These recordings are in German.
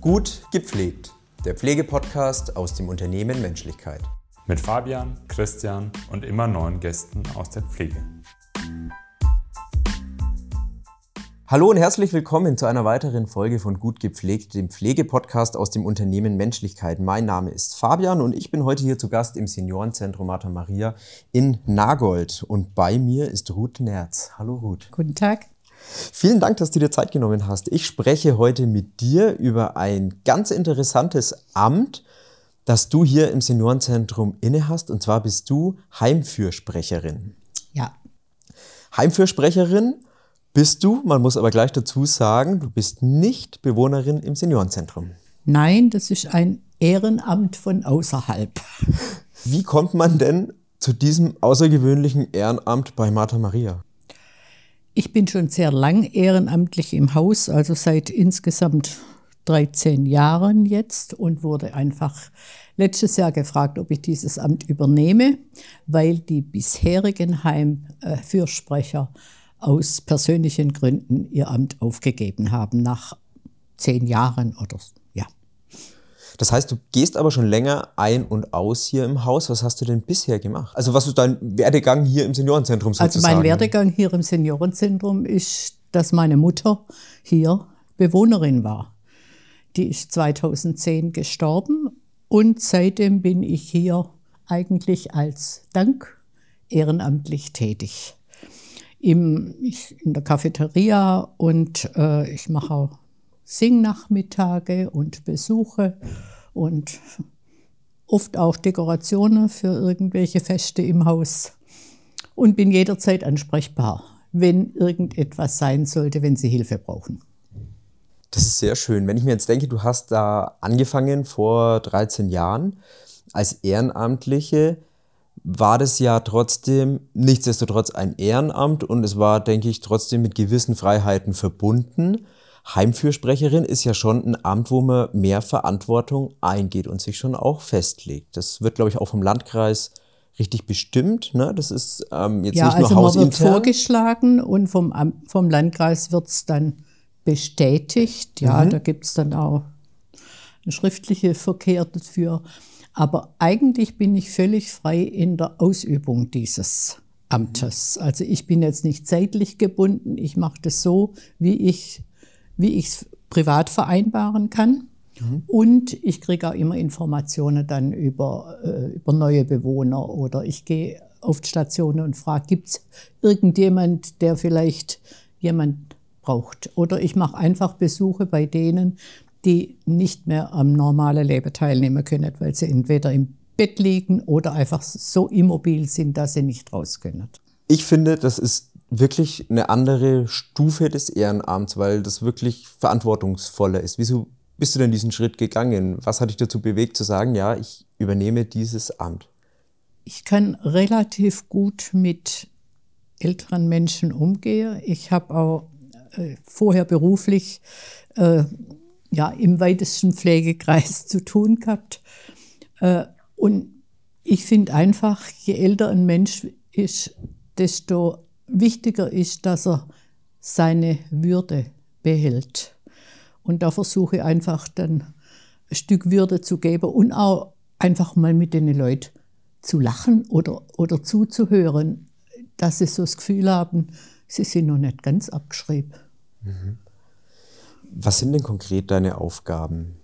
Gut gepflegt, der Pflegepodcast aus dem Unternehmen Menschlichkeit. Mit Fabian, Christian und immer neuen Gästen aus der Pflege. Hallo und herzlich willkommen zu einer weiteren Folge von Gut gepflegt, dem Pflegepodcast aus dem Unternehmen Menschlichkeit. Mein Name ist Fabian und ich bin heute hier zu Gast im Seniorenzentrum Martha Maria in Nagold. Und bei mir ist Ruth Nerz. Hallo Ruth. Guten Tag. Vielen Dank, dass du dir Zeit genommen hast. Ich spreche heute mit dir über ein ganz interessantes Amt, das du hier im Seniorenzentrum innehast. Und zwar bist du Heimfürsprecherin. Ja. Heimfürsprecherin bist du, man muss aber gleich dazu sagen, du bist nicht Bewohnerin im Seniorenzentrum. Nein, das ist ein Ehrenamt von außerhalb. Wie kommt man denn zu diesem außergewöhnlichen Ehrenamt bei Martha Maria? Ich bin schon sehr lang ehrenamtlich im Haus, also seit insgesamt 13 Jahren jetzt und wurde einfach letztes Jahr gefragt, ob ich dieses Amt übernehme, weil die bisherigen Heimfürsprecher aus persönlichen Gründen ihr Amt aufgegeben haben nach zehn Jahren oder so. Das heißt, du gehst aber schon länger ein und aus hier im Haus. Was hast du denn bisher gemacht? Also was ist dein Werdegang hier im Seniorenzentrum sozusagen? Also mein Werdegang hier im Seniorenzentrum ist, dass meine Mutter hier Bewohnerin war. Die ist 2010 gestorben und seitdem bin ich hier eigentlich als Dank ehrenamtlich tätig. Im, in der Cafeteria und äh, ich mache auch Singnachmittage und Besuche und oft auch Dekorationen für irgendwelche Feste im Haus und bin jederzeit ansprechbar, wenn irgendetwas sein sollte, wenn Sie Hilfe brauchen. Das ist sehr schön. Wenn ich mir jetzt denke, du hast da angefangen vor 13 Jahren als Ehrenamtliche, war das ja trotzdem nichtsdestotrotz ein Ehrenamt und es war, denke ich, trotzdem mit gewissen Freiheiten verbunden. Heimfürsprecherin ist ja schon ein Amt, wo man mehr Verantwortung eingeht und sich schon auch festlegt. Das wird, glaube ich, auch vom Landkreis richtig bestimmt. Ne? Das ist ähm, jetzt ja, nicht nur also hausintern. man wird vorgeschlagen und vom, vom Landkreis wird es dann bestätigt. Ja, mhm. da gibt es dann auch eine schriftliche Verkehr dafür. Aber eigentlich bin ich völlig frei in der Ausübung dieses Amtes. Also ich bin jetzt nicht zeitlich gebunden. Ich mache das so, wie ich wie ich es privat vereinbaren kann. Mhm. Und ich kriege auch immer Informationen dann über, äh, über neue Bewohner oder ich gehe auf die Stationen und frage, gibt es irgendjemand, der vielleicht jemand braucht? Oder ich mache einfach Besuche bei denen, die nicht mehr am normalen Leben teilnehmen können, weil sie entweder im Bett liegen oder einfach so immobil sind, dass sie nicht raus können. Ich finde, das ist wirklich eine andere Stufe des Ehrenamts, weil das wirklich verantwortungsvoller ist. Wieso bist du denn diesen Schritt gegangen? Was hat dich dazu bewegt zu sagen, ja, ich übernehme dieses Amt? Ich kann relativ gut mit älteren Menschen umgehen. Ich habe auch äh, vorher beruflich äh, ja, im weitesten Pflegekreis zu tun gehabt. Äh, und ich finde einfach, je älter ein Mensch ist, desto wichtiger ist, dass er seine Würde behält. Und da versuche ich einfach dann ein Stück Würde zu geben und auch einfach mal mit den Leuten zu lachen oder, oder zuzuhören, dass sie so das Gefühl haben, sie sind noch nicht ganz abgeschrieben. Mhm. Was sind denn konkret deine Aufgaben?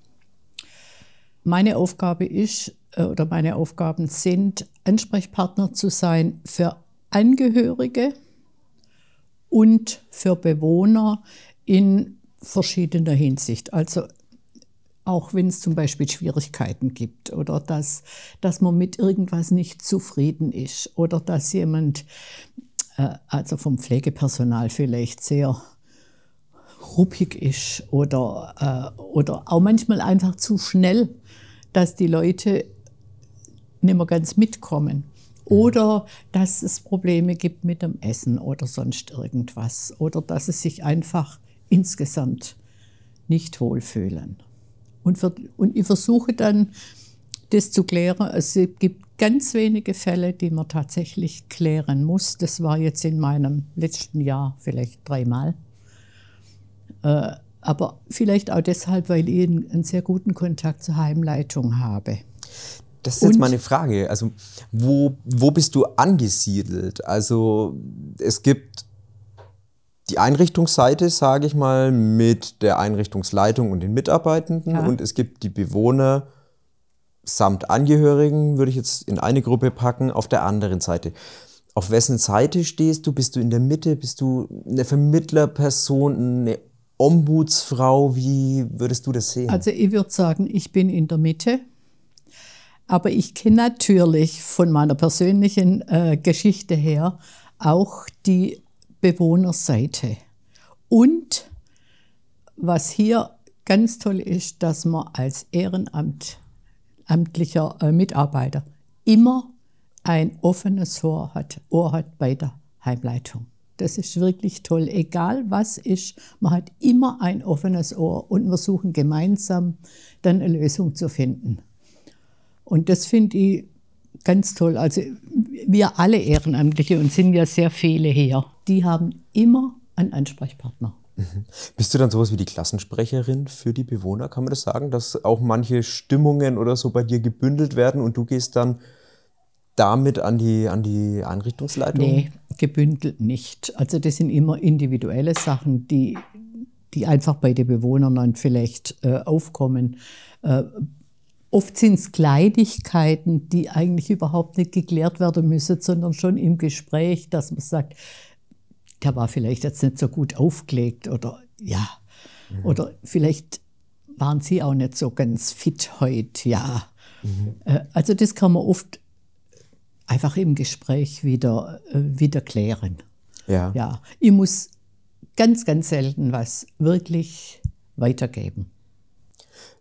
Meine Aufgabe ist, äh, oder meine Aufgaben sind, Ansprechpartner zu sein für Angehörige, und für Bewohner in verschiedener Hinsicht. Also auch wenn es zum Beispiel Schwierigkeiten gibt oder dass, dass man mit irgendwas nicht zufrieden ist oder dass jemand, äh, also vom Pflegepersonal vielleicht sehr ruppig ist oder, äh, oder auch manchmal einfach zu schnell, dass die Leute nicht mehr ganz mitkommen. Oder dass es Probleme gibt mit dem Essen oder sonst irgendwas. Oder dass sie sich einfach insgesamt nicht wohlfühlen. Und, für, und ich versuche dann, das zu klären. Es gibt ganz wenige Fälle, die man tatsächlich klären muss. Das war jetzt in meinem letzten Jahr vielleicht dreimal. Äh, Aber vielleicht auch deshalb, weil ich einen sehr guten Kontakt zur Heimleitung habe. Das ist jetzt Und- meine Frage. Also, wo, wo bist du angesiedelt? Also, es gibt die Einrichtungsseite, sage ich mal, mit der Einrichtungsleitung und den Mitarbeitenden Ja. und es gibt die Bewohner samt Angehörigen, würde ich jetzt in eine Gruppe packen, auf der anderen Seite. Auf wessen Seite stehst du? Bist du in der Mitte? Bist du eine Vermittlerperson, eine Ombudsfrau? Wie würdest du das sehen? Also ich würde sagen, ich bin in der Mitte. Aber ich kenne natürlich von meiner persönlichen äh, Geschichte her auch die Bewohnerseite. Und was hier ganz toll ist, dass man als ehrenamtlicher äh, Mitarbeiter immer ein offenes Ohr hat, Ohr hat bei der Heimleitung. Das ist wirklich toll. Egal was ist, man hat immer ein offenes Ohr und wir suchen gemeinsam dann eine Lösung zu finden. Und das finde ich ganz toll. Also wir alle Ehrenamtliche und sind ja sehr viele hier, die haben immer einen Ansprechpartner. Bist du dann sowas wie die Klassensprecherin für die Bewohner? Kann man das sagen, dass auch manche Stimmungen oder so bei dir gebündelt werden und du gehst dann damit an die, an die Einrichtungsleitung? Nee, gebündelt nicht. Also das sind immer individuelle Sachen, die, die einfach bei den Bewohnern dann vielleicht äh, aufkommen. Äh, oft sind es Kleinigkeiten, die eigentlich überhaupt nicht geklärt werden müssen, sondern schon im Gespräch, dass man sagt, der war vielleicht jetzt nicht so gut aufgelegt oder ja, oder vielleicht waren sie auch nicht so ganz fit heute, ja. Äh, Also das kann man oft einfach im Gespräch wieder, äh, wieder klären. Ja. Ja, ich muss ganz, ganz selten was wirklich weitergeben.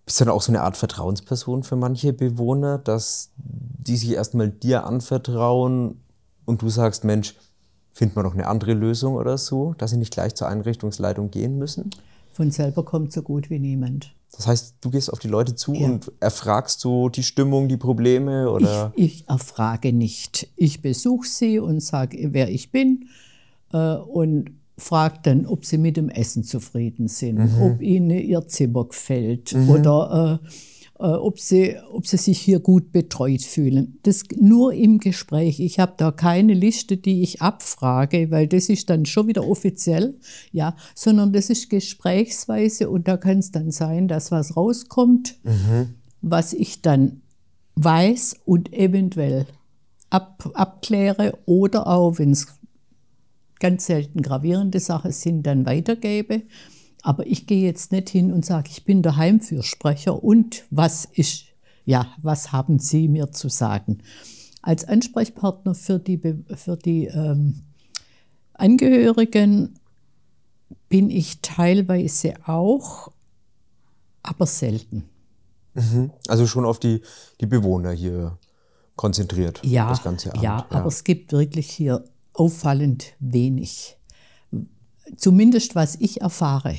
Bist du dann auch so eine Art Vertrauensperson für manche Bewohner, dass die sich erstmal dir anvertrauen und du sagst, Mensch, finden wir noch eine andere Lösung oder so, dass sie nicht gleich zur Einrichtungsleitung gehen müssen? Von selber kommt so gut wie niemand. Das heißt, du gehst auf die Leute zu Ja. und erfragst so die Stimmung, die Probleme oder? Ich, ich erfrage nicht. Ich besuche sie und sage, wer ich bin äh, und frage dann, ob sie mit dem Essen zufrieden sind, ob ihnen ihr Zimmer gefällt oder äh, äh, ob, sie, ob sie sich hier gut betreut fühlen. Das nur im Gespräch. Ich habe da keine Liste, die ich abfrage, weil das ist dann schon wieder offiziell, ja, sondern das ist gesprächsweise und da kann es dann sein, dass was rauskommt, was ich dann weiß und eventuell ab, abkläre oder auch, wenn es ganz selten gravierende Sachen sind, dann weitergebe. Aber ich gehe jetzt nicht hin und sage, ich bin der Heimfürsprecher und was ist, ja, was haben Sie mir zu sagen? Als Ansprechpartner für die, für die ähm, Angehörigen bin ich teilweise auch, aber selten. Also schon auf die, die Bewohner hier konzentriert, Ja, das ganze Amt. ja, aber es gibt wirklich hier auffallend wenig. Zumindest was ich erfahre.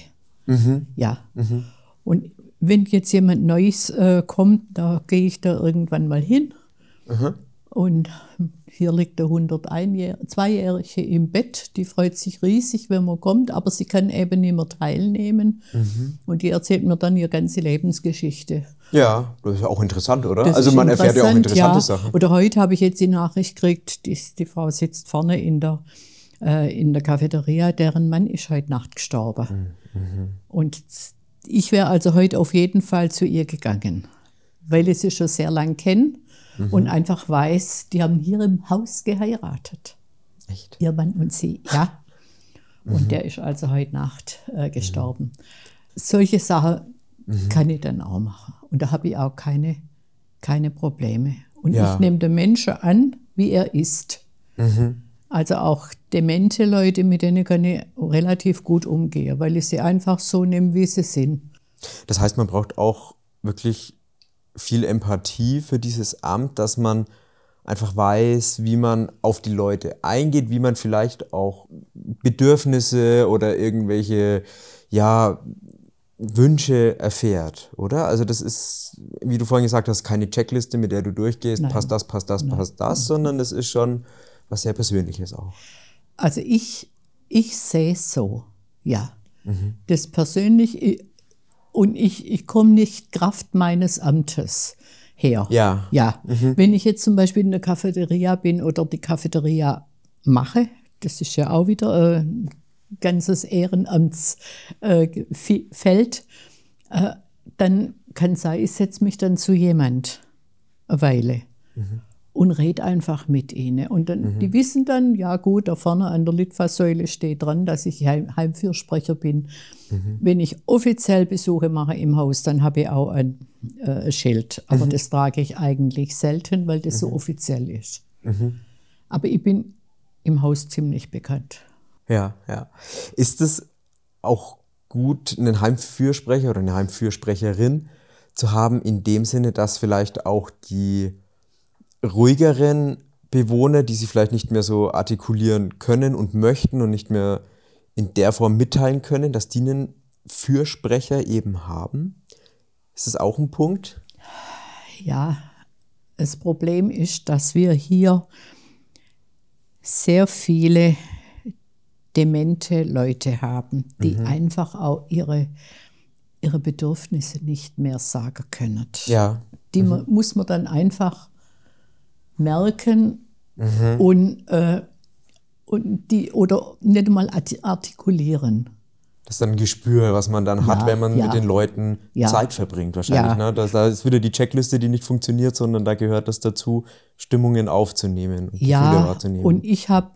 Mhm. Ja. Und wenn jetzt jemand Neues äh, kommt, da gehe ich da irgendwann mal hin. Mhm. Und hier liegt der 102-Jährige im Bett. Die freut sich riesig, wenn man kommt, aber sie kann eben nicht mehr teilnehmen. Mhm. Und die erzählt mir dann ihre ganze Lebensgeschichte. Ja, das ist ja auch interessant, oder? Das also man erfährt ja auch interessant, interessante ja. Sachen. Oder heute habe ich jetzt die Nachricht gekriegt, die, die Frau sitzt vorne in der, äh, in der Cafeteria, deren Mann ist heute Nacht gestorben. Mhm, Und ich wäre also heute auf jeden Fall zu ihr gegangen, weil ich sie schon sehr lang kenne Mhm. und einfach weiß, die haben hier im Haus geheiratet. Echt? Ihr Mann und sie, ja. Mhm. Und der ist also heute Nacht äh, gestorben. Solche Sachen Mhm. kann ich dann auch machen. Und da habe ich auch keine, keine Probleme. Und Ja. ich nehme den Menschen an, wie er ist. Mhm. Also auch demente Leute, mit denen kann ich relativ gut umgehen, weil ich sie einfach so nehme, wie sie sind. Das heißt, man braucht auch wirklich viel Empathie für dieses Amt, dass man einfach weiß, wie man auf die Leute eingeht, wie man vielleicht auch Bedürfnisse oder irgendwelche, ja, Wünsche erfährt, oder? Also das ist, wie du vorhin gesagt hast, keine Checkliste, mit der du durchgehst, Nein. passt das, passt das, passt das, sondern das ist schon was sehr Persönliches auch. Also ich, ich sehe es so, ja. Das persönlich, und ich, ich komme nicht Kraft meines Amtes her. Ja. Ja. Wenn ich jetzt zum Beispiel in der Cafeteria bin oder die Cafeteria mache, das ist ja auch wieder äh, ein ganzes Ehrenamtsfeld, äh, äh, dann kann sein, ich setze mich dann zu jemand eine Weile und red einfach mit ihnen. Und dann, die wissen dann, ja gut, da vorne an der Litfaßsäule steht dran, dass ich Heim Heimfürsprecher bin. Wenn ich offiziell Besuche mache im Haus, dann habe ich auch ein äh, Schild. Aber das trage ich eigentlich selten, weil das so offiziell ist. Aber ich bin im Haus ziemlich bekannt. Ja, ja. Ist es auch gut, einen Heimfürsprecher oder eine Heimfürsprecherin zu haben, in dem Sinne, dass vielleicht auch die ruhigeren Bewohner, die sie vielleicht nicht mehr so artikulieren können und möchten und nicht mehr in der Form mitteilen können, dass die einen Fürsprecher eben haben? Ist das auch ein Punkt? Ja, das Problem ist, dass wir hier sehr viele demente Leute haben, die einfach auch ihre, ihre Bedürfnisse nicht mehr sagen können. Ja. Die mu- muss man dann einfach merken und, äh, und die oder nicht mal arti- artikulieren. Das ist dann ein Gespür, was man dann hat, Ja, wenn man ja. mit den Leuten Ja. Zeit verbringt, wahrscheinlich. Ne? Das, da ist wieder die Checkliste, die nicht funktioniert, sondern da gehört das dazu, Stimmungen aufzunehmen und Gefühle Ja, wahrzunehmen. und ich habe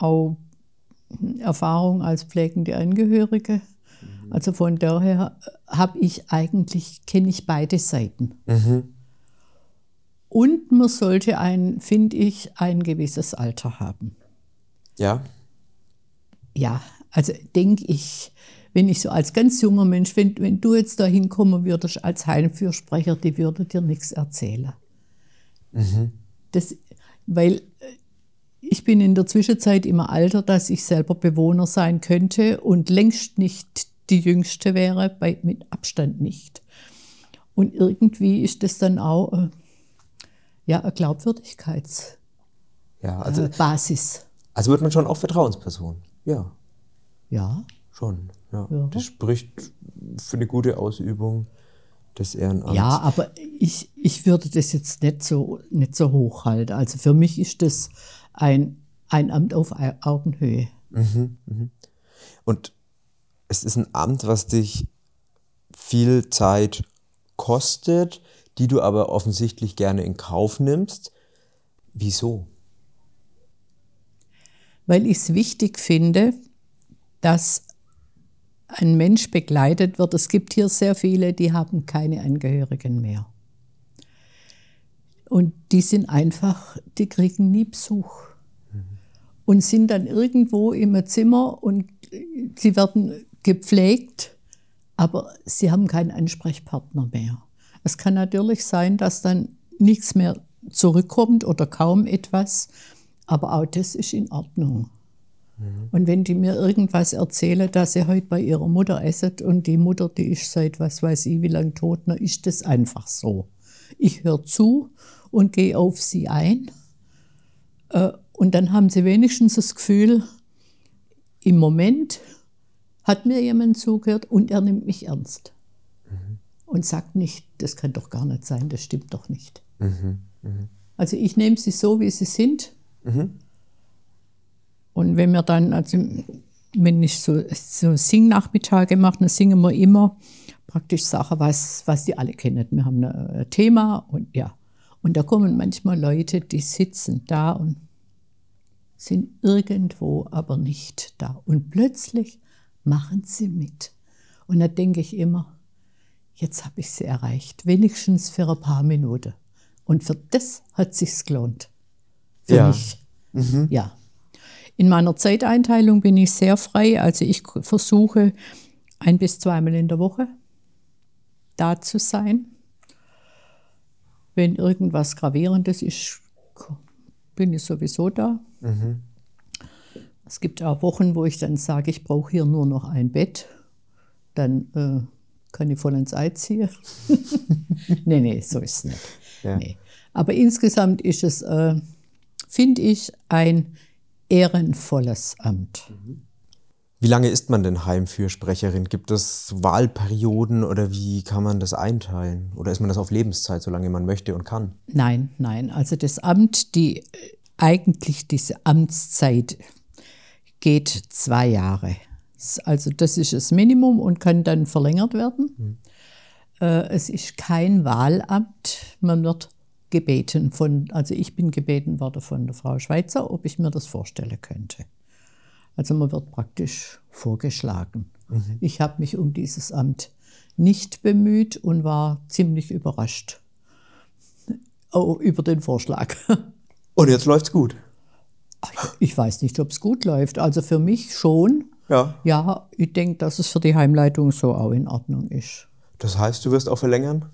äh, auch Erfahrung als pflegende Angehörige. Also von daher habe ich eigentlich, kenne ich beide Seiten. Und man sollte ein, finde ich, ein gewisses Alter haben. ja, Ja, also denke ich, wenn ich so als ganz junger Mensch, wenn, wenn du jetzt da hinkommen würdest als Heimfürsprecher, die würde dir nichts erzählen. Das, weil äh, ich bin in der Zwischenzeit immer alter, dass ich selber Bewohner sein könnte und längst nicht die Jüngste wäre, bei, mit Abstand nicht. Und irgendwie ist das dann auch äh, ja, eine Glaubwürdigkeitsbasis. ja. Also, Äh, Basis. also wird man schon auch Vertrauensperson. Ja, ja. schon. Ja. Ja. Das spricht für eine gute Ausübung des Ehrenamts. Ja, aber ich, ich würde das jetzt nicht so, nicht so hochhalten. Also für mich ist das ein, ein Amt auf Au- Augenhöhe. Und es ist ein Amt, was dich viel Zeit kostet, die du aber offensichtlich gerne in Kauf nimmst. Wieso? Weil ich es wichtig finde, dass ein Mensch begleitet wird. Es gibt hier sehr viele, die haben keine Angehörigen mehr. Und die sind einfach, die kriegen nie Besuch. Und sind dann irgendwo im Zimmer und sie werden gepflegt, aber sie haben keinen Ansprechpartner mehr. Es kann natürlich sein, dass dann nichts mehr zurückkommt oder kaum etwas, aber auch das ist in Ordnung. Und wenn die mir irgendwas erzählen, dass sie heute bei ihrer Mutter essen und die Mutter, die ist seit was weiß ich wie lange tot, dann ist das einfach so. Ich höre zu und gehe auf sie ein. Äh, Und dann haben sie wenigstens das Gefühl, im Moment hat mir jemand zugehört und er nimmt mich ernst. Und sagt nicht, das kann doch gar nicht sein, das stimmt doch nicht. Also ich nehme sie so, wie sie sind. Und wenn wir dann, also wenn ich so, so Singnachmittage mache, dann singen wir immer praktisch Sachen, was, was die alle kennen. Wir haben ein Thema und ja. Und da kommen manchmal Leute, die sitzen da und sind irgendwo, aber nicht da. Und plötzlich machen sie mit. Und da denke ich immer, jetzt habe ich sie erreicht, wenigstens für ein paar Minuten. Und für das hat sich's gelohnt. Für Ja. mich. Ja. In meiner Zeiteinteilung bin ich sehr frei. Also ich versuche ein bis zweimal in der Woche da zu sein. Wenn irgendwas Gravierendes ist, bin ich sowieso da. Es gibt auch Wochen, wo ich dann sage, ich brauche hier nur noch ein Bett. Dann äh, kann ich voll ins Ei ziehen. nee, nee, so ist es nicht. Ja. Nee. Aber insgesamt ist es, äh, finde ich, ein ehrenvolles Amt. Wie lange ist man denn Heimfürsprecherin? Gibt es Wahlperioden oder wie kann man das einteilen? Oder ist man das auf Lebenszeit, solange man möchte und kann? Nein, nein. Also das Amt, die eigentlich diese Amtszeit geht zwei Jahre. Also das ist das Minimum und kann dann verlängert werden. Mhm. Es ist kein Wahlamt. Man wird gebeten von, also ich bin gebeten worden von der Frau Schweizer, ob ich mir das vorstellen könnte. Also man wird praktisch vorgeschlagen. Mhm. Ich habe mich um dieses Amt nicht bemüht und war ziemlich überrascht oh, über den Vorschlag. Und jetzt läuft's gut. Ich weiß nicht, ob es gut läuft. Also für mich schon. Ja. Ja, ich denke, dass es für die Heimleitung so auch in Ordnung ist. Das heißt, du wirst auch verlängern?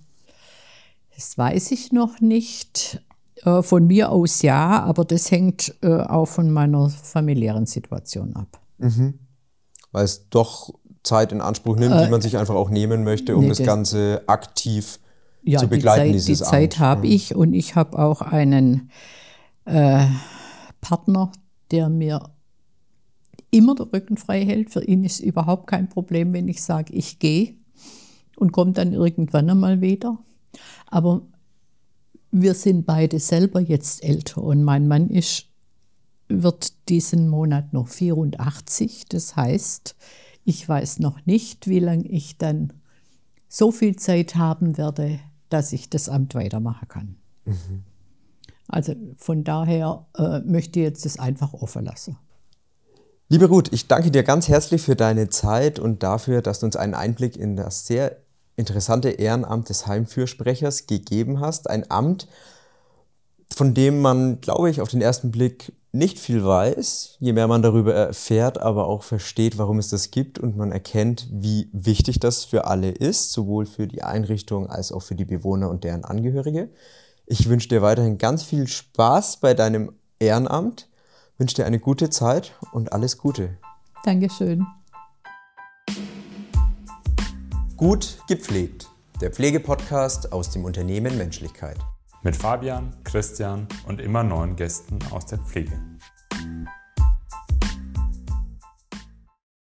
Das weiß ich noch nicht. Äh, von mir aus ja, aber das hängt äh, auch von meiner familiären Situation ab. Mhm. Weil es doch Zeit in Anspruch nimmt, äh, die man sich einfach auch nehmen möchte, um nee, das, das, Ganze aktiv ja, zu begleiten. Die Zeit, die Zeit habe ich und ich habe auch einen äh, Partner, der mir immer den Rücken frei hält. Für ihn ist überhaupt kein Problem, wenn ich sage, ich gehe und komme dann irgendwann einmal wieder. Aber wir sind beide selber jetzt älter und mein Mann ist, wird diesen Monat noch 84. Das heißt, ich weiß noch nicht, wie lange ich dann so viel Zeit haben werde, dass ich das Amt weitermachen kann. Mhm. Also von daher äh, möchte ich jetzt das einfach offen lassen. Liebe Ruth, ich danke dir ganz herzlich für deine Zeit und dafür, dass du uns einen Einblick in das sehr interessante Ehrenamt des Heimfürsprechers gegeben hast. Ein Amt, von dem man, glaube ich, auf den ersten Blick nicht viel weiß, je mehr man darüber erfährt, aber auch versteht, warum es das gibt und man erkennt, wie wichtig das für alle ist, sowohl für die Einrichtung als auch für die Bewohner und deren Angehörige. Ich wünsche dir weiterhin ganz viel Spaß bei deinem Ehrenamt, wünsche dir eine gute Zeit und alles Gute. Dankeschön. Gut gepflegt. Der Pflegepodcast aus dem Unternehmen Menschlichkeit. Mit Fabian, Christian und immer neuen Gästen aus der Pflege.